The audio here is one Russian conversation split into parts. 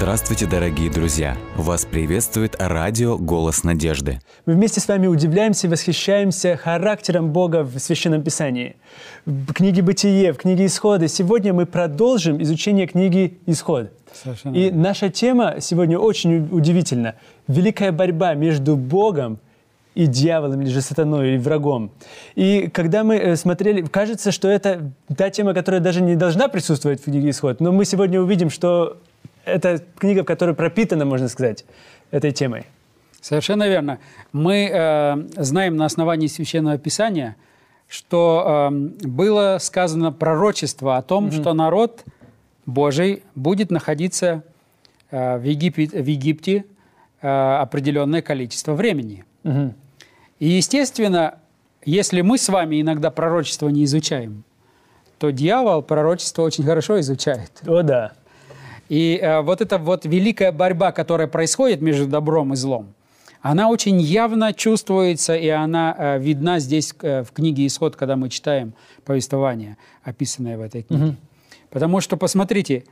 Здравствуйте, дорогие друзья! Вас приветствует радио «Голос надежды». Мы вместе с вами удивляемся и восхищаемся характером Бога в Священном Писании. В книге «Бытие», в книге «Исхода». Сегодня мы продолжим изучение книги «Исход». Совершенно И наша тема сегодня очень удивительна. Великая борьба между Богом и дьяволом, или же сатаной, или врагом. И когда мы э, смотрели, кажется, что это та тема, которая даже не должна присутствовать в книге «Исход», но мы сегодня увидим, что это книга, которая пропитана, можно сказать, этой темой. Совершенно верно. Мы э, знаем на основании Священного Писания, что э, было сказано пророчество о том, что народ Божий будет находиться э, в, Египет- в Египте э, определенное количество времени. Мгм. И, естественно, если мы с вами иногда пророчество не изучаем, то дьявол пророчество очень хорошо изучает. О, да. И э, вот эта вот великая борьба, которая происходит между добром и злом, она очень явно чувствуется, и она э, видна здесь э, в книге «Исход», когда мы читаем повествование, описанное в этой книге. Потому что, посмотрите,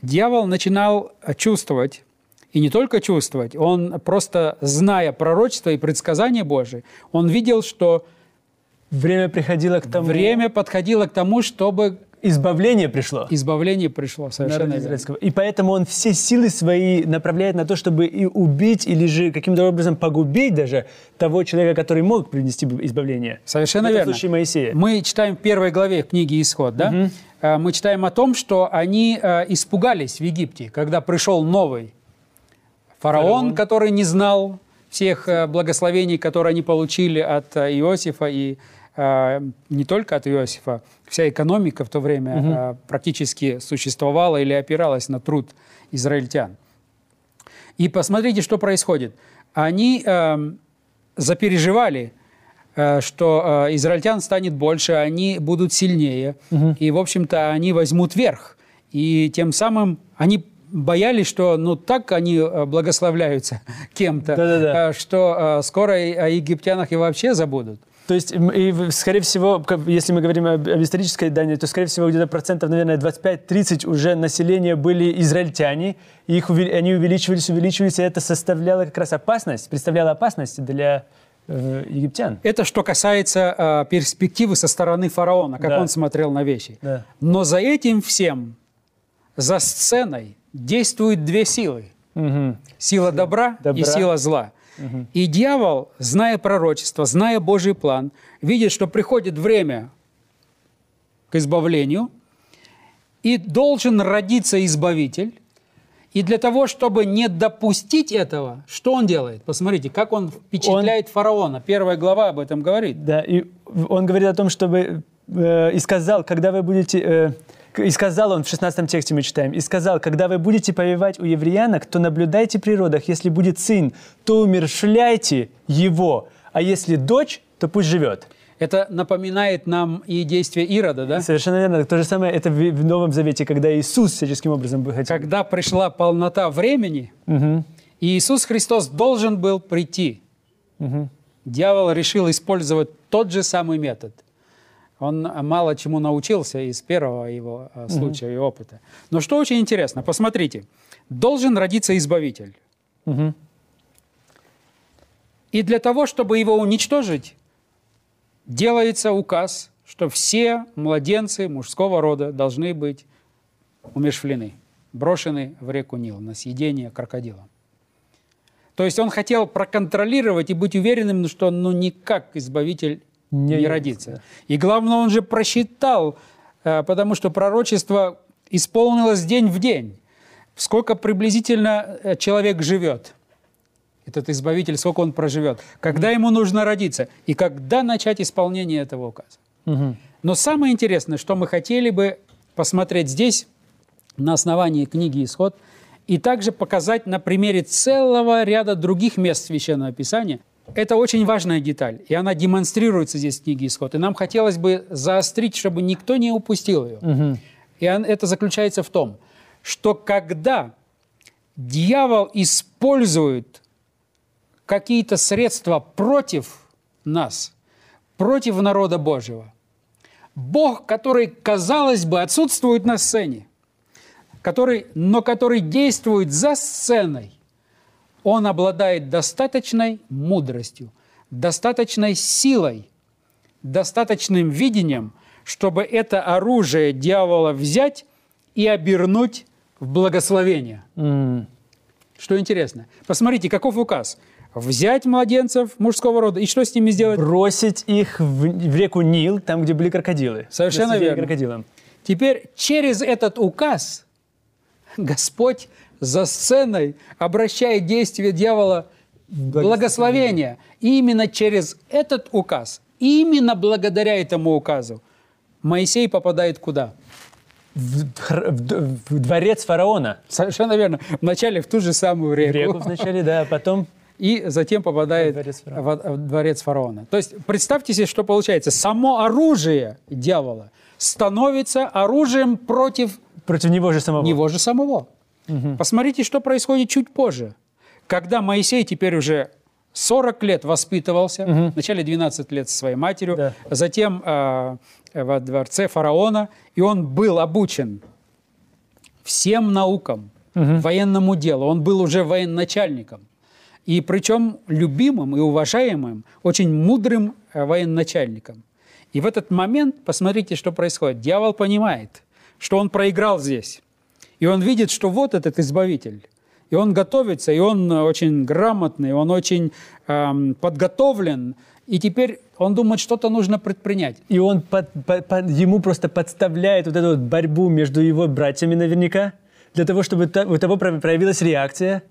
дьявол начинал чувствовать, и не только чувствовать, он просто, зная пророчество и предсказания Божие, он видел, что Время приходило к тому... время подходило к тому, чтобы Избавление пришло. избавление пришло. Совершенно верно. израильского. И поэтому он все силы свои направляет на то, чтобы и убить, или же каким-то образом погубить даже того человека, который мог принести избавление. Совершенно В этом верно. случае Моисея. Мы читаем в первой главе книги «Исход», да? Э, Мы читаем о том, что они э, испугались в Египте, когда пришел новый фараон, Фараон. который не знал всех э, благословений, которые они получили от Иосифа и э, не только от Иосифа. Вся экономика в то время э, практически существовала или опиралась на труд израильтян. И посмотрите, что происходит. Они эм, запереживали, что израильтян станет больше, они будут сильнее, и, в общем-то, они возьмут верх. И тем самым они боялись, что ну так они благословляются кем-то, Да-да-да. что скоро о египтянах и вообще забудут. То есть, и, скорее всего, если мы говорим об, об исторической данной, то, скорее всего, где-то процентов, наверное, 25-30 уже населения были израильтяне, и их, они увеличивались, увеличивались, и это составляло как раз опасность, представляло опасность для э, египтян. Это что касается э, перспективы со стороны фараона, как Да. он смотрел на вещи. Да. Но за этим всем, за сценой, действуют две силы. Мгм. Сила добра, и Добра. сила зла. И дьявол, зная пророчество, зная Божий план, видит, что приходит время к избавлению, и должен родиться избавитель. И для того, чтобы не допустить этого, что он делает? Посмотрите, как он впечатляет фараона. Первая глава об этом говорит. Да, и он говорит о том, чтобы э, и сказал, когда вы будете, э, и сказал он в 16 тексте мы читаем, и сказал, когда вы будете повивать у евреянок, то наблюдайте при родах, если будет сын, то умершляйте его, а если дочь, то пусть живет. Это напоминает нам и действие Ирода, да? Совершенно верно. То же самое это в, Новом Завете, когда Иисус всяческим образом хотел. Когда пришла полнота времени, Мгм. и Иисус Христос должен был прийти. Дьявол решил использовать тот же самый метод. Он мало чему научился из первого его э, случая и опыта. Но что очень интересно, посмотрите, должен родиться избавитель. Мгм. И для того, чтобы его уничтожить, делается указ, что все младенцы мужского рода должны быть умершвлены, брошены в реку Нил на съедение крокодилам. То есть он хотел проконтролировать и быть уверенным, что ну никак избавитель Не не, родится. И главное, он же просчитал, э, потому что пророчество исполнилось день в день. Сколько приблизительно э, человек живет, этот избавитель, сколько он проживет, когда ему нужно родиться и когда начать исполнение этого указа. Мгм. Но самое интересное, что мы хотели бы посмотреть здесь, на основании книги «Исход», и также показать на примере целого ряда других мест Священного Писания. Это очень важная деталь, и она демонстрируется здесь в книге «Исход». И нам хотелось бы заострить, чтобы никто не упустил ее. Мгм. И это заключается в том, что когда дьявол использует какие-то средства против нас, против народа Божьего, Бог, который, казалось бы, отсутствует на сцене, который, но который действует за сценой, он обладает достаточной мудростью, достаточной силой, достаточным видением, чтобы это оружие дьявола взять и обернуть в благословение. М. Что интересно. Посмотрите, каков указ. Взять младенцев мужского рода и что с ними сделать? Бросить их в, в реку Нил, там, где были крокодилы. Совершенно верно. крокодилам. Теперь через этот указ Господь за сценой обращает действие дьявола в благословение. И именно через этот указ, именно благодаря этому указу, Моисей попадает куда? В, в в дворец фараона. Совершенно верно. Вначале в ту же самую В реку. реку вначале, да, а потом и затем попадает Во дворец фараона. в, в дворец фараона. То есть представьте себе, что получается. Само оружие дьявола становится оружием против против него же самого. него же самого. Посмотрите, что происходит чуть позже. Когда Моисей теперь уже 40 лет воспитывался, вначале 12 лет со своей матерью, Да. затем э, во дворце фараона, и он был обучен всем наукам, военному делу. Он был уже военачальником. И причем любимым и уважаемым, очень мудрым э, военачальником. И в этот момент, посмотрите, что происходит. Дьявол понимает, что он проиграл здесь. И он видит, что вот этот избавитель. И он готовится, и он э, очень грамотный, он очень эм, подготовлен. И теперь он думает, что-то нужно предпринять. И он под- под- под- ему просто подставляет вот эту вот борьбу между его братьями наверняка, для того, чтобы у того про- проявилась реакция,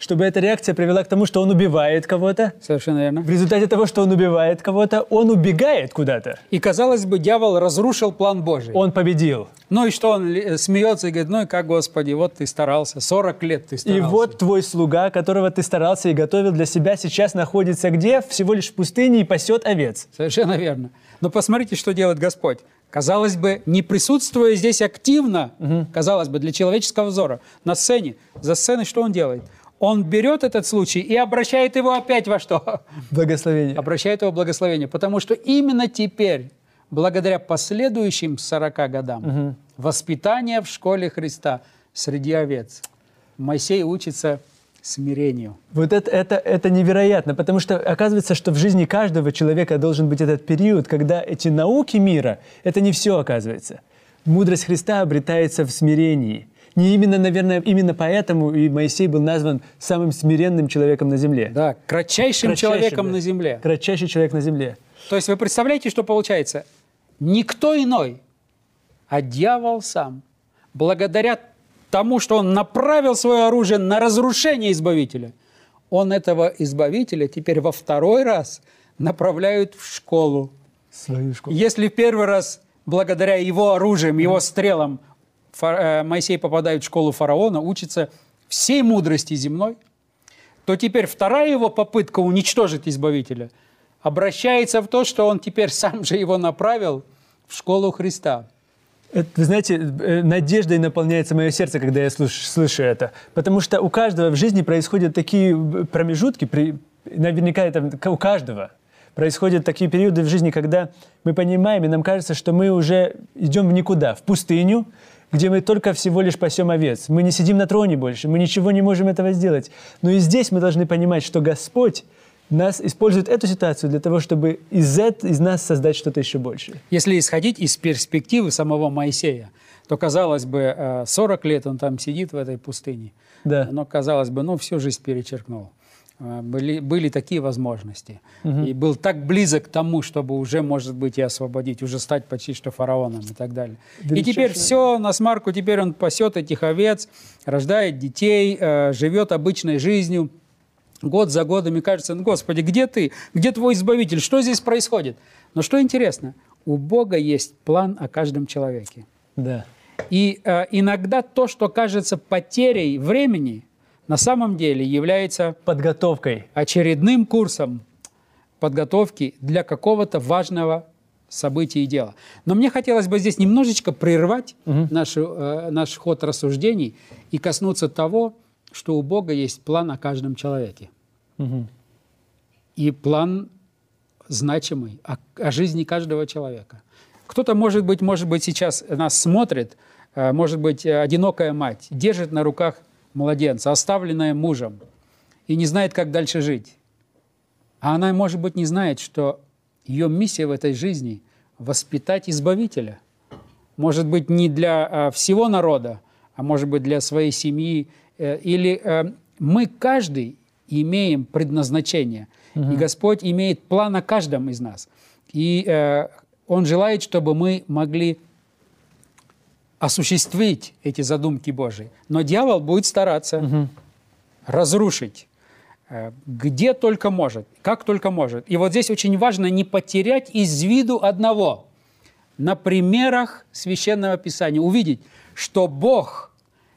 чтобы эта реакция привела к тому, что он убивает кого-то. Совершенно верно. В результате того, что он убивает кого-то, он убегает куда-то. И, казалось бы, дьявол разрушил план Божий. Он победил. Ну и что, он ли- смеется и говорит, ну и как, Господи, вот ты старался, 40 лет ты И старался. вот твой слуга, которого ты старался и готовил для себя, сейчас находится где? Всего лишь в пустыне и пасет овец. Совершенно верно. Но посмотрите, что делает Господь. Казалось бы, не присутствуя здесь активно, казалось бы, для человеческого взора, на сцене, за сценой что он делает? Он берет этот случай и обращает его опять во что? Благословение. Обращает его в благословение. Потому что именно теперь, благодаря последующим 40 годам воспитания в школе Христа среди овец, Моисей учится смирению. Вот это, это, это невероятно, потому что оказывается, что в жизни каждого человека должен быть этот период, когда эти науки мира, это не все оказывается. Мудрость Христа обретается в смирении. Не именно, наверное, именно поэтому и Моисей был назван самым смиренным человеком на земле. Да, кратчайшим, Кратчайшим, человеком да. на земле. Кратчайший человек на земле. То есть вы представляете, что получается? Никто иной, а дьявол сам, благодаря тому, что он направил свое оружие на разрушение Избавителя, он этого Избавителя теперь во второй раз направляет в школу. Свою школу. Если в первый раз благодаря его оружиям, его стрелам э, Моисей попадает в школу фараона, учится всей мудрости земной, то теперь вторая его попытка уничтожить Избавителя обращается в то, что он теперь сам же его направил в школу Христа. Это, вы знаете, э, надеждой наполняется мое сердце, когда я слыш- слышу это. Потому что у каждого в жизни происходят такие э, промежутки, при- наверняка это у каждого. Происходят такие периоды в жизни, когда мы понимаем, и нам кажется, что мы уже идем в никуда, в пустыню, где мы только всего лишь пасем овец. Мы не сидим на троне больше, мы ничего не можем этого сделать. Но и здесь мы должны понимать, что Господь нас использует эту ситуацию для того, чтобы из, эт- из нас создать что-то еще большее. Если исходить из перспективы самого Моисея, то, казалось бы, э, 40 лет он там сидит в этой пустыне. Да. Но, казалось бы, ну, всю жизнь перечеркнул. Э, Были, были такие возможности. И был так близок к тому, чтобы уже, может быть, и освободить, уже стать почти что фараоном и так далее. И теперь все на смарку, теперь он пасет этих овец, рождает детей, э, живет обычной жизнью. Год за годом, и кажется, ну, Господи, где ты? Где твой избавитель? Что здесь происходит? Но что интересно, у Бога есть план о каждом человеке. Да. И э, иногда то, что кажется потерей времени, на самом деле является Подготовкой. очередным курсом подготовки для какого-то важного события и дела. Но мне хотелось бы здесь немножечко прервать нашу, э, наш ход рассуждений и коснуться того, что у Бога есть план о каждом человеке. И план значимый о, о жизни каждого человека. Кто-то, может быть, может быть, сейчас нас смотрит, э, может быть, одинокая мать, держит на руках младенца, оставленная мужем, и не знает, как дальше жить. А она, может быть, не знает, что ее миссия в этой жизни – воспитать Избавителя. Может быть, не для э, всего народа, а может быть, для своей семьи. Э, или э, мы каждый имеем предназначение. И Господь имеет план о каждом из нас. И Он желает, чтобы мы могли осуществить эти задумки Божии. Но дьявол будет стараться разрушить э, где только может, как только может. И вот здесь очень важно не потерять из виду одного. На примерах Священного Писания увидеть, что Бог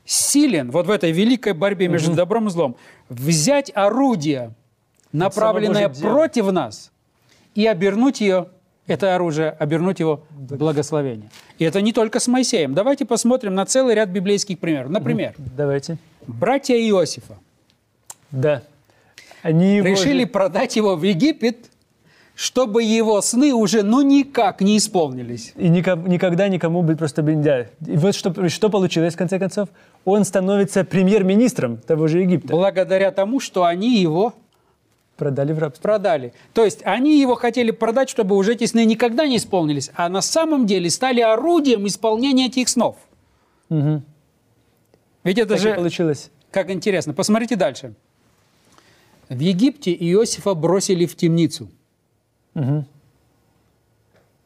силен вот в этой великой борьбе между добром и злом взять орудие, направленное против нас, и обернуть ее, это оружие, обернуть его в благословение. И это не только с Моисеем. Давайте посмотрим на целый ряд библейских примеров. Например, Давайте. братья Иосифа Да. Они его решили же- продать его в Египет, чтобы его сны уже ну никак не исполнились. И нико- никогда никому бы просто нельзя. И вот что, что получилось в конце концов? Он становится премьер-министром того же Египта. Благодаря тому, что они его Продали в рабство. продали. То есть они его хотели продать, чтобы уже эти сны никогда не исполнились, а на самом деле стали орудием исполнения этих снов. Мгм. Ведь это Так же получилось. как интересно. Посмотрите дальше. В Египте Иосифа бросили в темницу. Мгм.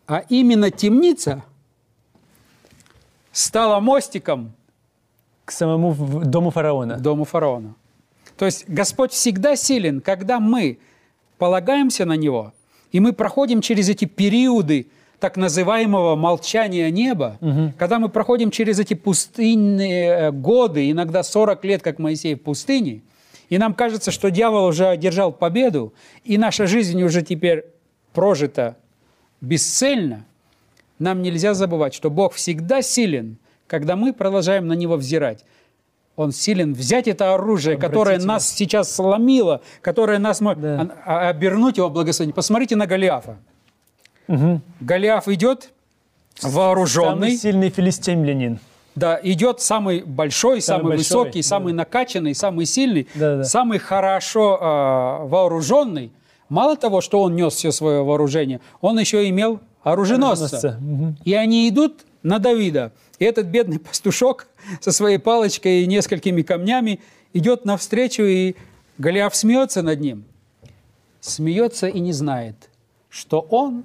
А именно темница стала мостиком К самому дому фараона. дому фараона. То есть Господь всегда силен, когда мы полагаемся на Него, и мы проходим через эти периоды так называемого молчания неба, когда мы проходим через эти пустынные э, годы, иногда 40 лет, как Моисей в пустыне, и нам кажется, что дьявол уже одержал победу, и наша жизнь уже теперь прожита бесцельно, нам нельзя забывать, что Бог всегда силен, когда мы продолжаем на Него взирать. Он силен взять это оружие, которое нас сейчас сломило, которое нас может Да. а- обернуть его благословение. Посмотрите на Голиафа. Мгм. Голиаф идет Самый вооруженный, сильный филистимлянин. да, идет самый большой, самый, Самый большой, высокий, да. самый накачанный, самый сильный, Да-да-да. самый хорошо э, вооруженный. Мало того, что он нес все свое вооружение, он еще имел оруженосца. Оруженосца, мгм. И они идут на Давида. И этот бедный пастушок со своей палочкой и несколькими камнями идет навстречу, и Голиаф смеется над ним. Смеется и не знает, что он,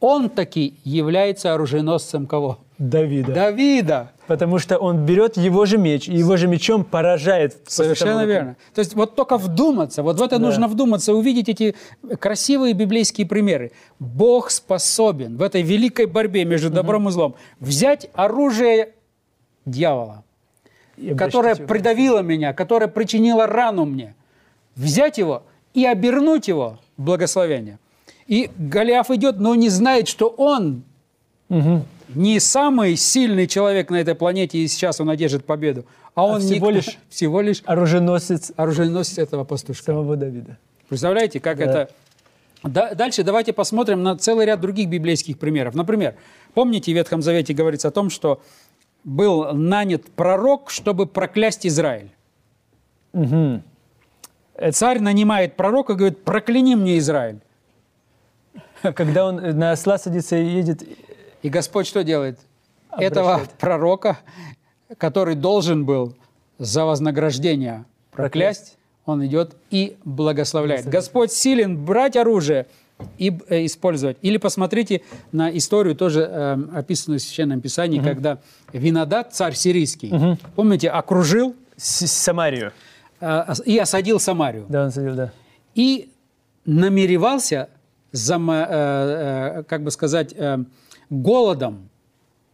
он таки является оруженосцем кого? Давида. Давида. Потому что он берет его же меч, и его же мечом поражает. Совершенно того, верно. То есть вот только вдуматься, вот в это нужно вдуматься, увидеть эти красивые библейские примеры. Бог способен в этой великой борьбе между добром и злом взять оружие дьявола, которое придавило меня, которое причинило рану мне, взять его и обернуть его в благословение. И Голиаф идет, но не знает, что он Мгм. Не самый сильный человек на этой планете, и сейчас он одержит победу, а он всего никто- лишь- всего лишь Оруженосец оруженосец этого пастушка. самого Давида. Представляете, как Да. это... Да- дальше давайте посмотрим на целый ряд других библейских примеров. Например, помните, в Ветхом Завете говорится о том, что был нанят пророк, чтобы проклясть Израиль. Мгм. Царь нанимает пророка и говорит, прокляни мне Израиль. Когда он на осла садится и едет, И Господь что делает? Обращает. Этого пророка, который должен был за вознаграждение проклясть, он идет и благословляет. Господь силен брать оружие и э, использовать. Или посмотрите на историю, тоже э, описанную в Священном Писании, когда Винодат, царь сирийский, помните, окружил с- Самарию. э, и осадил Самарию. Да, он садил, да. и намеревался, зама- э, э, как бы сказать, э, голодом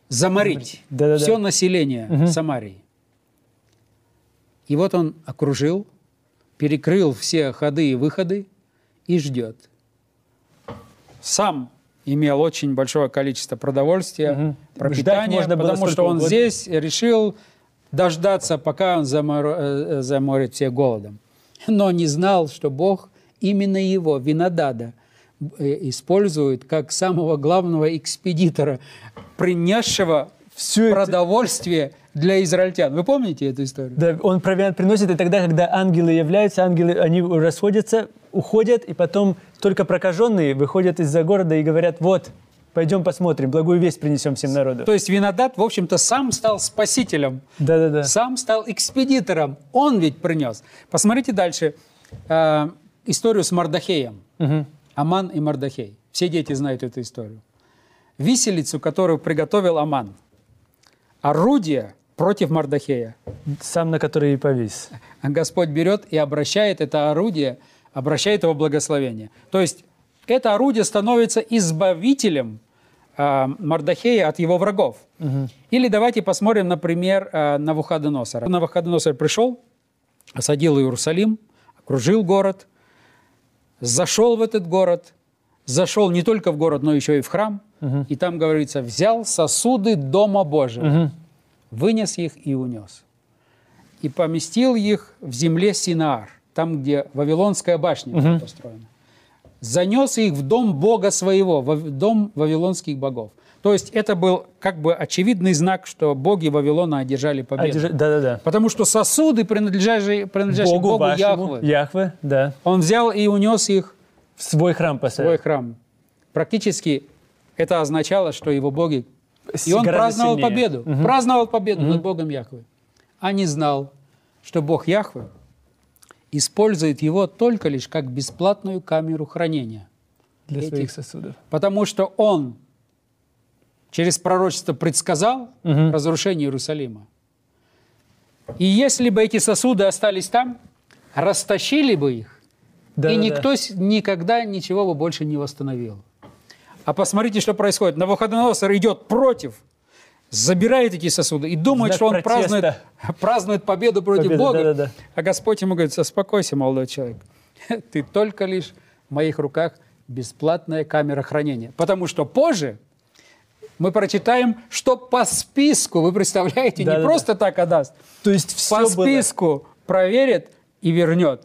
заморить Да-да-да. все население Самарии. И вот он окружил, перекрыл все ходы и выходы и ждет. Сам имел очень большое количество продовольствия, Мгм. пропитания, можно потому что он угодно. здесь решил дождаться, пока он замор- заморит всех голодом. Но не знал, что Бог именно его, Винодада, э, использует как самого главного экспедитора, принесшего это- продовольствие для израильтян. Вы помните эту историю? Да, он провиант приносит, и тогда, когда ангелы являются, ангелы, они расходятся, уходят, и потом только прокаженные выходят из-за города и говорят, вот, пойдем посмотрим, благую весть принесем всем народу. То есть Винодат, в общем-то, сам стал спасителем, Да-да-да. сам стал экспедитором. Он ведь принес. Посмотрите дальше э, историю с Мардахеем. Аман и Мардахей. Все дети знают эту историю. Виселицу, которую приготовил Аман. Орудие против Мардахея. Сам на который и повис. Господь берет и обращает это орудие, обращает его благословение. То есть это орудие становится избавителем а, Мардахея от его врагов. Или давайте посмотрим, например, а, Навуходоносора. Навуходоносор пришел, осадил Иерусалим, окружил город, зашел в этот город, зашел не только в город, но еще и в храм, и там говорится, взял сосуды Дома Божьего, вынес их и унес и поместил их в земле Синаар, там, где Вавилонская башня была построена. Занес их в дом Бога своего, в дом вавилонских богов. То есть это был как бы очевидный знак, что боги Вавилона одержали победу. держи- Да-да-да. Потому что сосуды, принадлежащие, принадлежащие Богу, вашему, Яхве, Яхве, да. он взял и унес их В свой храм в поставил. свой храм. Практически это означало, что его боги... С- И он праздновал сильнее. победу. Праздновал победу над Богом Яхве. А не знал, что Бог Яхве использует его только лишь как бесплатную камеру хранения. Для этих- своих сосудов. Потому что он через пророчество предсказал разрушение Иерусалима. И если бы эти сосуды остались там, растащили бы их, и Да-да-да. никто с- никогда ничего бы больше не восстановил. А посмотрите, что происходит. Навуходоносор идет против, забирает эти сосуды и думает, Знак что он протеста. празднует, празднует победу против Победу, Бога. да-да-да. А Господь ему говорит, успокойся, молодой человек. Ты только лишь в моих руках бесплатная камера хранения. Потому что позже мы прочитаем, что по списку, вы представляете, не Да-да-да. просто так отдаст, То есть все по было... списку проверит и вернет.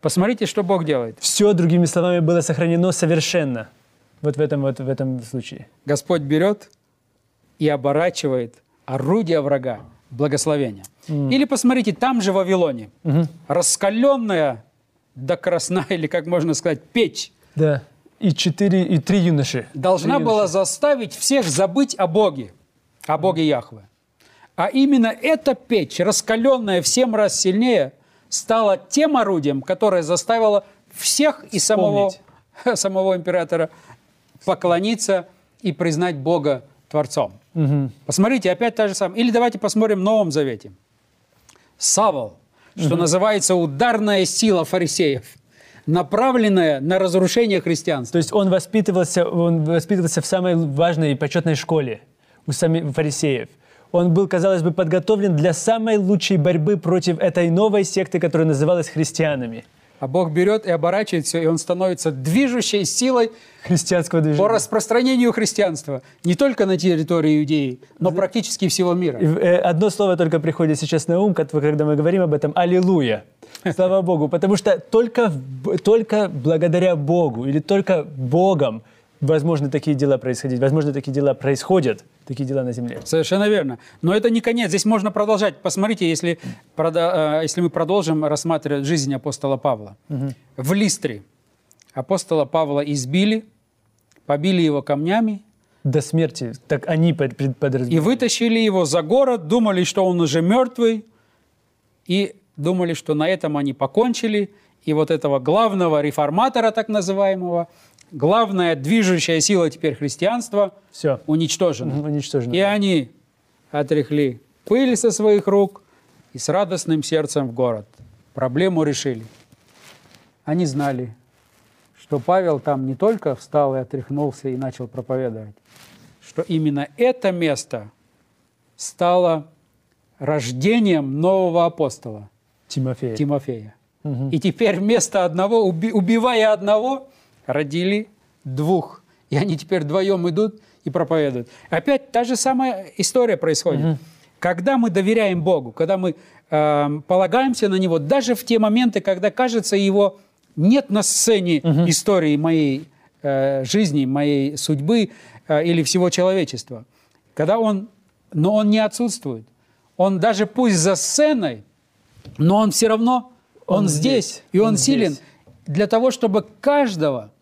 Посмотрите, что Бог делает. Все, другими словами, было сохранено совершенно. Вот в этом, вот в этом случае. Господь берет и оборачивает орудие врага благословение. Или посмотрите, там же в Вавилоне, раскаленная до красна, или как можно сказать, печь, Да. И четыре, и три юноши. должна Три была юноши. заставить всех забыть о Боге, о Боге Яхве. А именно эта печь, раскаленная в семь раз сильнее, стала тем орудием, которое заставило всех и самого, самого императора поклониться и признать Бога Творцом. Посмотрите, опять та же самая. Или давайте посмотрим в Новом Завете. Савол, что называется ударная сила фарисеев, направленная на разрушение христианства. То есть он воспитывался, он воспитывался в самой важной и почетной школе у самих фарисеев. Он был, казалось бы, подготовлен для самой лучшей борьбы против этой новой секты, которая называлась христианами. А Бог берет и оборачивает все, и он становится движущей силой Христианского по движения. распространению христианства не только на территории Иудеи, но практически всего мира. Э, Одно слово только приходит сейчас на ум, когда мы говорим об этом. Аллилуйя. Слава Богу. Потому что только, только благодаря Богу или только Богом возможны такие дела происходить. Возможно, такие дела происходят, такие дела на земле. Совершенно верно. Но это не конец. Здесь можно продолжать. Посмотрите, если, прода- э, если мы продолжим рассматривать жизнь апостола Павла. В Листре апостола Павла избили, побили его камнями До смерти. Так они под- пред- и вытащили его за город, думали, что он уже мертвый, и думали, что на этом они покончили. И вот этого главного реформатора, так называемого, главная движущая сила теперь христианства Все. уничтожена. Уничтожено. И они отряхли пыль со своих рук и с радостным сердцем в город. Проблему решили. Они знали, что Павел там не только встал и отряхнулся и начал проповедовать, что именно это место стало рождением нового апостола Тимофей. Тимофея. И теперь вместо одного, уби- убивая одного, родили двух. И они теперь вдвоем идут и проповедуют. Опять та же самая история происходит. Когда мы доверяем Богу, когда мы э, полагаемся на Него, даже в те моменты, когда кажется Его нет на сцене истории моей э, жизни, моей судьбы э, или всего человечества, когда Он но он не отсутствует. Он даже пусть за сценой, но он все равно, он, Он здесь, здесь, и он, он силен здесь. для того, чтобы каждого,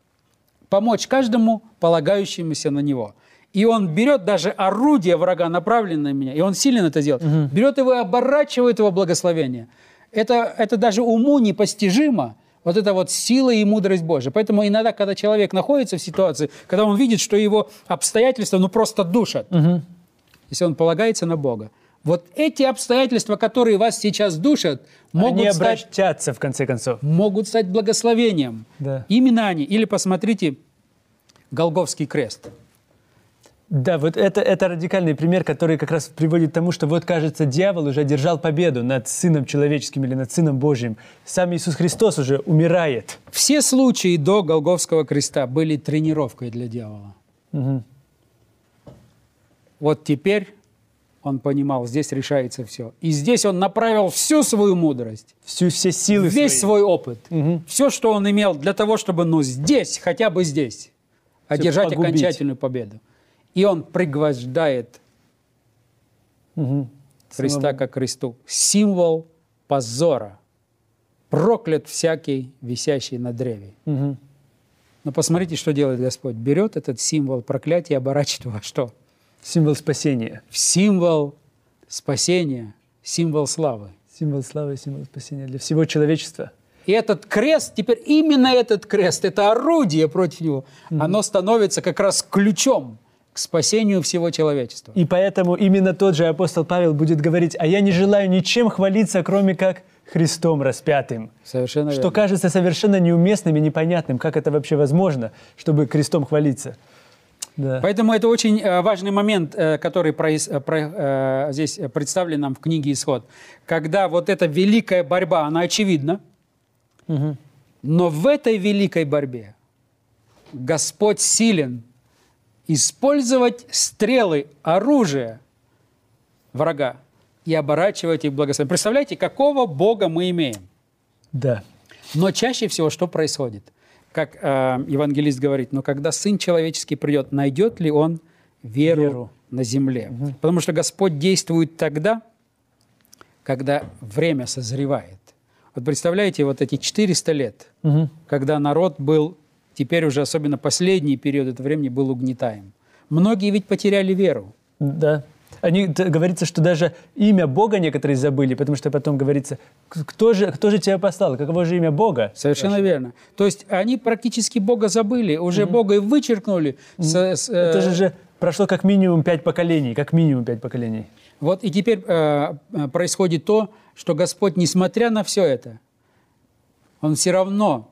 помочь каждому, полагающемуся на него. И он берет даже орудие врага, направленное на меня, и он силен это делать, берет его и оборачивает его благословение. Это, это даже уму непостижимо, вот это вот сила и мудрость Божия. Поэтому иногда, когда человек находится в ситуации, когда он видит, что его обстоятельства ну просто душат, если он полагается на Бога, вот эти обстоятельства, которые вас сейчас душат, могут Они стать обращаться, в конце концов. могут стать благословением. Да. Именно они. Или посмотрите Голговский крест. Да, вот это, это радикальный пример, который как раз приводит к тому, что вот, кажется, дьявол уже одержал победу над Сыном Человеческим или над Сыном Божьим. Сам Иисус Христос уже умирает. Все случаи до Голговского креста были тренировкой для дьявола. Вот теперь он понимал, здесь решается все. И здесь он направил всю свою мудрость, Всю, все силы весь свои. свой опыт, все, что он имел для того, чтобы, ну, здесь, хотя бы здесь, одержать погубить. окончательную победу. И он пригвождает Христа Самого- ко кресту. Символ позора. Проклят всякий, висящий на древе. Мгм. Но посмотрите, что делает Господь. Берет этот символ проклятия и оборачивает во что? Символ спасения. Символ спасения, символ славы. Символ славы символ спасения для всего человечества. И этот крест, теперь именно этот крест, это орудие против него, оно становится как раз ключом к спасению всего человечества. И поэтому именно тот же апостол Павел будет говорить, а я не желаю ничем хвалиться, кроме как Христом распятым. Совершенно Что верно. кажется совершенно неуместным и непонятным, как это вообще возможно, чтобы крестом хвалиться. Да. Поэтому это очень э, важный момент, э, который проис- э, про- здесь представлен нам в книге «Исход». Когда вот эта великая борьба, она очевидна, но в этой великой борьбе Господь силен использовать стрелы, оружие врага и оборачивать их в благословение. Представляете, какого Бога мы имеем? Да. Но чаще всего что происходит? Как э, евангелист говорит, но когда Сын Человеческий придет, найдет ли Он веру, Веру. на земле? Потому что Господь действует тогда, когда время созревает. Вот представляете, вот эти 400 лет, когда народ был, теперь уже особенно последний период этого времени, был угнетаем. Многие ведь потеряли веру. Да. Они, говорится, что даже имя Бога некоторые забыли, потому что потом говорится, «К- кто же, кто же тебя послал, каково же имя Бога? Совершенно верно. То есть они практически Бога забыли, уже Бога и вычеркнули. с- с, э, Это же, же прошло как минимум пять поколений, как минимум пять поколений. Вот и теперь э, э, происходит то, что Господь, несмотря на все это, Он все равно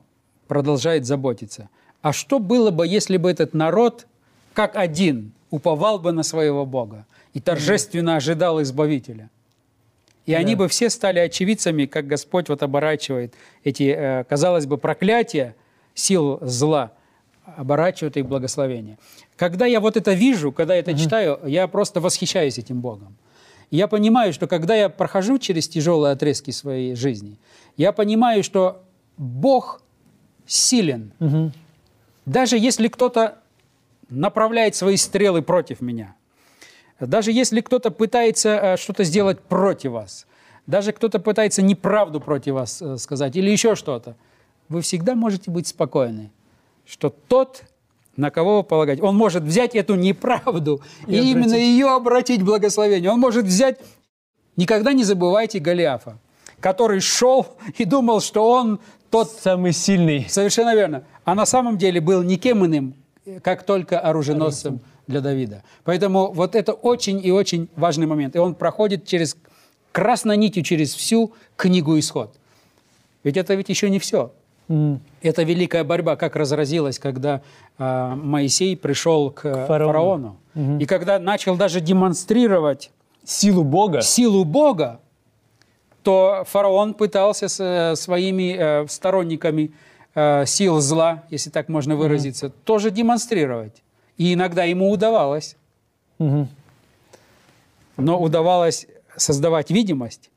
продолжает заботиться. А что было бы, если бы этот народ, как один, уповал бы на своего Бога и торжественно ожидал Избавителя? И они бы все стали очевидцами, как Господь вот оборачивает эти, э, казалось бы, проклятия сил зла, оборачивает их благословение. Когда я вот это вижу, когда я это читаю, я просто восхищаюсь этим Богом. Я понимаю, что когда я прохожу через тяжелые отрезки своей жизни, я понимаю, что Бог силен. Даже если кто-то направляет свои стрелы против меня, даже если кто-то пытается э, что-то сделать против вас, даже кто-то пытается неправду против вас э, сказать или еще что-то, вы всегда можете быть спокойны, что тот, на кого вы полагаете, он может взять эту неправду и, И именно ее обратить в благословение. Он может взять... Никогда не забывайте Голиафа, который шел и думал, что он тот Самый сильный. Совершенно верно. А на самом деле был никем иным, как только оруженосцем для Давида. Поэтому вот это очень и очень важный момент. И он проходит через красной нитью через всю книгу «Исход». Ведь это ведь еще не все. Это великая борьба, как разразилась, когда а, Моисей пришел к, фараону. фараону. И когда начал даже демонстрировать Силу Бога. силу Бога, то фараон пытался с э, своими э, сторонниками э, сил зла, если так можно выразиться, тоже демонстрировать. И иногда ему удавалось. Мгм. Но удавалось создавать видимость.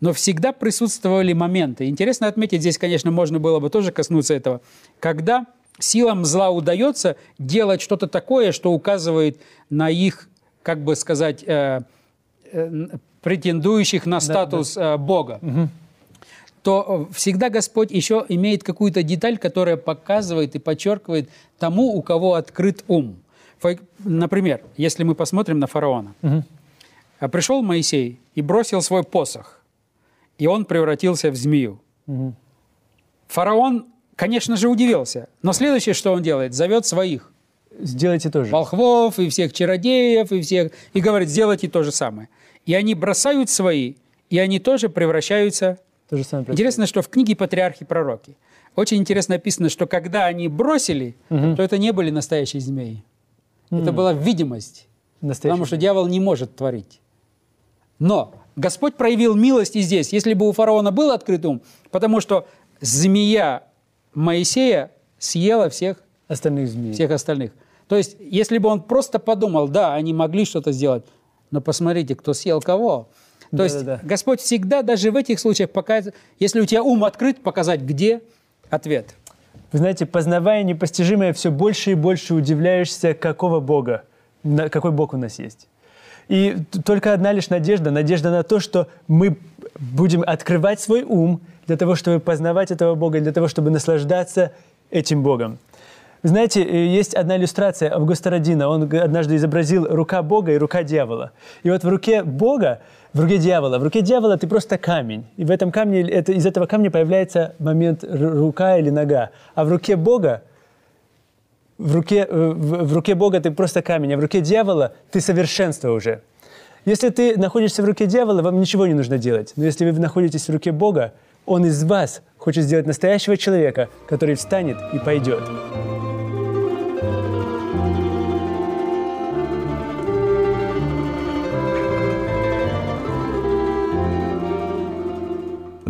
Но всегда присутствовали моменты. Интересно отметить, здесь, конечно, можно было бы тоже коснуться этого, когда силам зла удается делать что-то такое, что указывает на их как бы сказать, э, э, претендующих на статус э, Бога, то э, всегда Господь еще имеет какую-то деталь, которая показывает и подчеркивает тому, у кого открыт ум. Например, если мы посмотрим на фараона. А Пришел Моисей и бросил свой посох, и он превратился в змею. Фараон, конечно же, удивился. Но следующее, что он делает, зовет своих Сделайте тоже. волхвов и всех чародеев и всех и говорит, сделайте то же самое. И они бросают свои, и они тоже превращаются. То же самое. Интересно, что в книге «Патриархи и пророки» очень интересно написано, что когда они бросили, то это не были настоящие змеи. Это была видимость. Настоящий. Потому что дьявол не может творить. Но Господь проявил милость и здесь. Если бы у фараона был открыт ум, потому что змея Моисея съела всех, Остальных змей. всех остальных. То есть, если бы он просто подумал, да, они могли что-то сделать, но посмотрите, кто съел кого. То есть Да-да-да. Господь всегда даже в этих случаях показывает, если у тебя ум открыт, показать, где ответ. Вы знаете, познавая непостижимое, все больше и больше удивляешься, какого Бога, на- какой Бог у нас есть. И только одна лишь надежда, надежда на то, что мы будем открывать свой ум для того, чтобы познавать этого Бога, для того, чтобы наслаждаться этим Богом. Вы знаете, э, есть одна иллюстрация Августа Родина. Он однажды изобразил рука Бога и рука дьявола. И вот в руке Бога, в руке дьявола, в руке дьявола ты просто камень. И в этом камне, это, из этого камня появляется момент рука или нога. А в руке Бога в руке, э, в, в руке Бога ты просто камень, а в руке дьявола ты совершенство уже. Если ты находишься в руке дьявола, вам ничего не нужно делать. Но если вы находитесь в руке Бога, Он из вас хочет сделать настоящего человека, который встанет и пойдет.